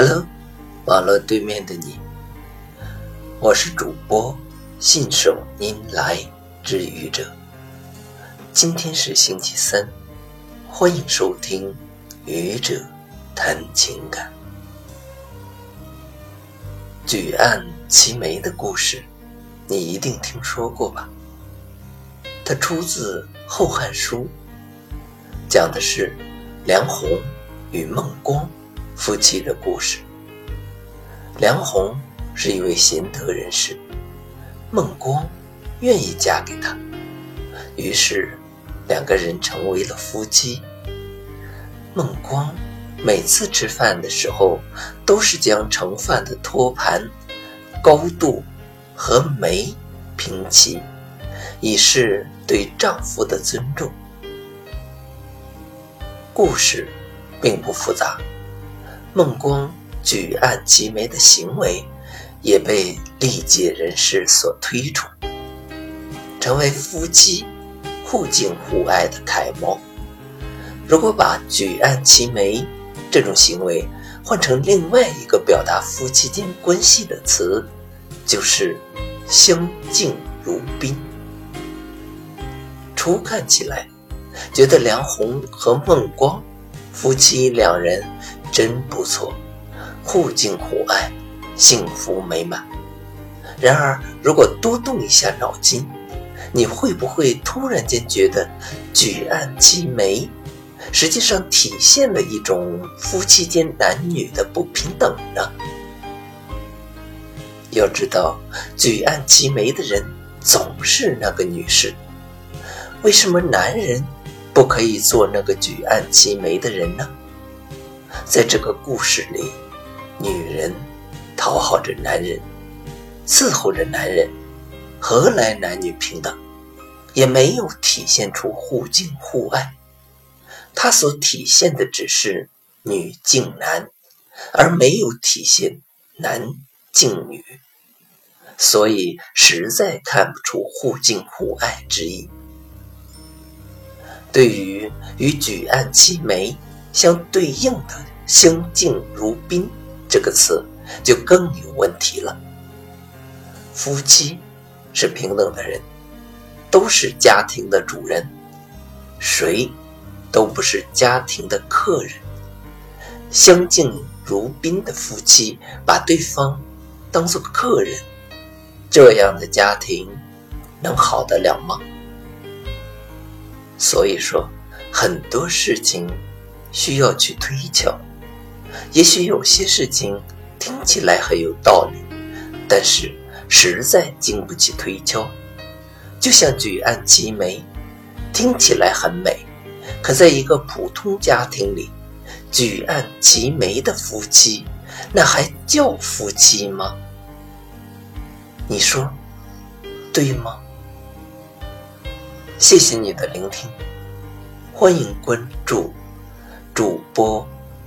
Hello，网络对面的你，我是主播信手拈来之愚者。今天是星期三，欢迎收听愚者谈情感。举案齐眉的故事，你一定听说过吧？它出自《后汉书》，讲的是梁鸿与孟光。夫妻的故事。梁鸿是一位贤德人士，孟光愿意嫁给他，于是两个人成为了夫妻。孟光每次吃饭的时候，都是将盛饭的托盘高度和眉平齐，以示对丈夫的尊重。故事并不复杂。孟光举案齐眉的行为，也被历届人士所推崇，成为夫妻互敬互爱的楷模。如果把举案齐眉这种行为换成另外一个表达夫妻间关系的词，就是相敬如宾。初看起来，觉得梁鸿和孟光夫妻两人。真不错，互敬互爱，幸福美满。然而，如果多动一下脑筋，你会不会突然间觉得举案齐眉，实际上体现了一种夫妻间男女的不平等呢？要知道，举案齐眉的人总是那个女士，为什么男人不可以做那个举案齐眉的人呢？在这个故事里，女人讨好着男人，伺候着男人，何来男女平等？也没有体现出互敬互爱。它所体现的只是女敬男，而没有体现男敬女，所以实在看不出互敬互爱之意。对于与举案齐眉相对应的。相敬如宾这个词就更有问题了。夫妻是平等的人，都是家庭的主人，谁都不是家庭的客人。相敬如宾的夫妻把对方当做客人，这样的家庭能好得了吗？所以说，很多事情需要去推敲。也许有些事情听起来很有道理，但是实在经不起推敲。就像举案齐眉，听起来很美，可在一个普通家庭里，举案齐眉的夫妻，那还叫夫妻吗？你说对吗？谢谢你的聆听，欢迎关注主播。